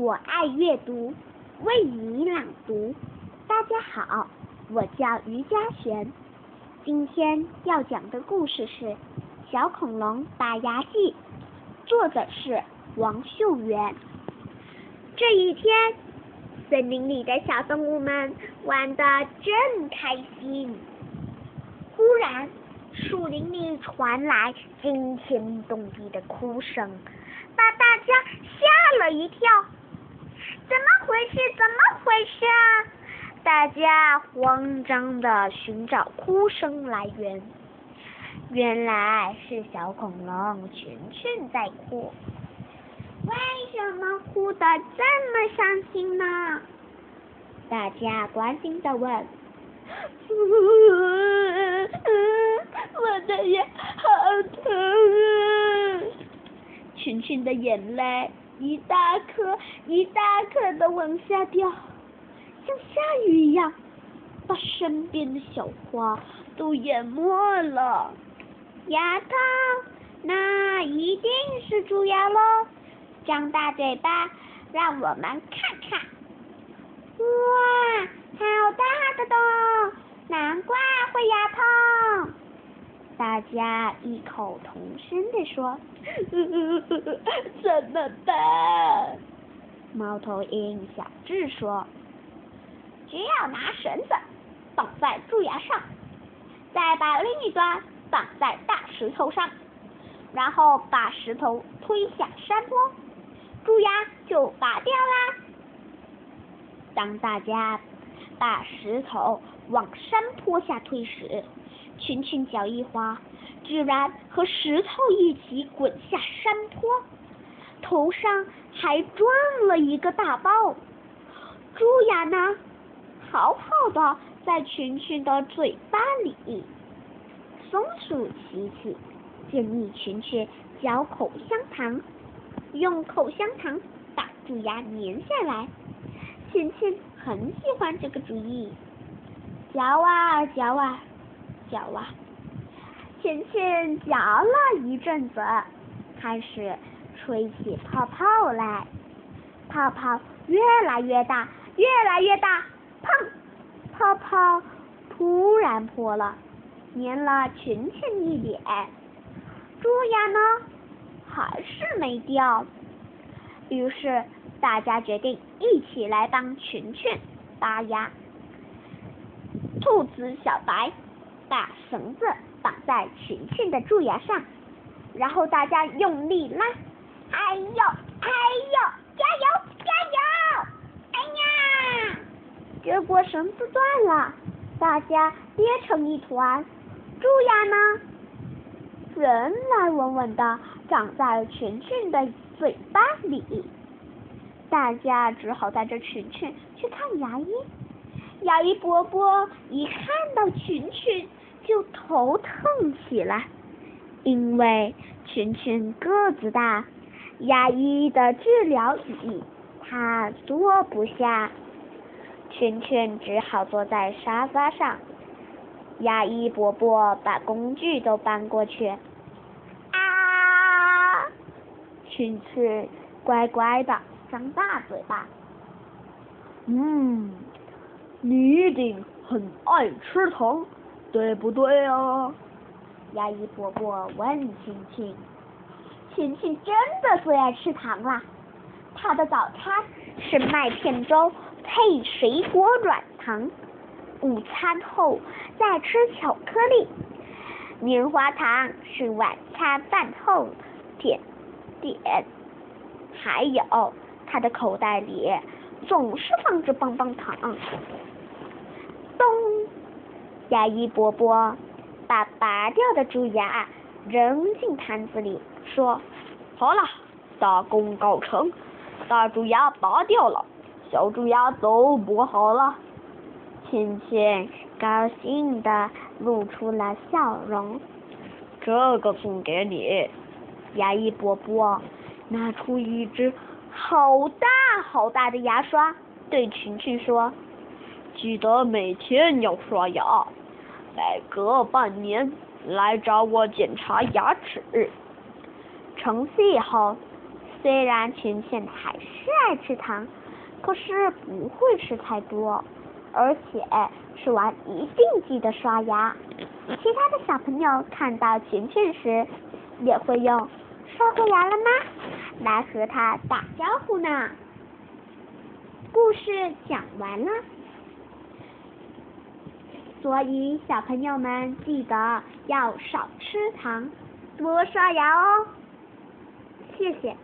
我爱阅读，为你朗读。大家好，我叫于佳璇。今天要讲的故事是《小恐龙拔牙记》，作者是王秀媛。这一天，森林里的小动物们玩得正开心。忽然，树林里传来惊天动地的哭声。把大家吓了一跳，怎么回事？怎么回事啊？大家慌张的寻找哭声来源，原来是小恐龙群群在哭。为什么哭得这么伤心呢？大家关心的问。我的眼好疼啊！群群的眼泪一大颗一大颗的往下掉，像下雨一样，把身边的小花都淹没了。丫头，那一定是蛀牙喽！张大嘴巴，让我们看看。哇，好大的洞，难怪会牙痛。大家异口同声地说：“怎么办？”猫头鹰小智说：“只要拿绳子绑在蛀牙上，再把另一端绑在大石头上，然后把石头推下山坡，蛀牙就拔掉啦。”当大家把石头往山坡下推时，群群脚一滑，居然和石头一起滚下山坡，头上还撞了一个大包。蛀牙呢，好好的在群群的嘴巴里。松鼠琪琪建议群群嚼口香糖，用口香糖把蛀牙粘下来。群群很喜欢这个主意，嚼啊嚼啊。嚼啊，倩倩嚼了一阵子，开始吹起泡泡来，泡泡越来越大，越来越大，砰！泡泡突然破了，粘了群群一脸。蛀牙呢，还是没掉。于是大家决定一起来帮群群拔牙。兔子小白。把绳子绑在群群的蛀牙上，然后大家用力拉，哎呦哎呦，加油加油！哎呀，结果绳子断了，大家跌成一团。蛀牙呢，圆来稳稳的长在群群的嘴巴里，大家只好带着群群去看牙医。牙医伯伯一看到群群。就头疼起来，因为群群个子大，牙医的治疗椅他坐不下，群群只好坐在沙发上。牙医伯伯把工具都搬过去，啊！群群乖乖的张大嘴巴。嗯，你一定很爱吃糖。对不对啊？牙医伯伯问青青。青青真的最爱吃糖了。她的早餐是麦片粥配水果软糖，午餐后再吃巧克力。棉花糖是晚餐饭后甜点。还有，他的口袋里总是放着棒棒糖。咚！牙医伯伯把拔掉的蛀牙扔进坛子里，说：“好了，大功告成，大蛀牙拔掉了，小蛀牙都补好了。”倩倩高兴的露出了笑容。这个送给你。牙医伯伯拿出一只好大好大的牙刷，对群群说：“记得每天要刷牙。”每隔半年来找我检查牙齿。从此以后，虽然群群还是爱吃糖，可是不会吃太多，而且吃完一定记得刷牙。其他的小朋友看到群群时，也会用“刷过牙了吗”来和他打招呼呢。故事讲完了，所以小朋友们记得要少吃糖，多刷牙哦。谢谢。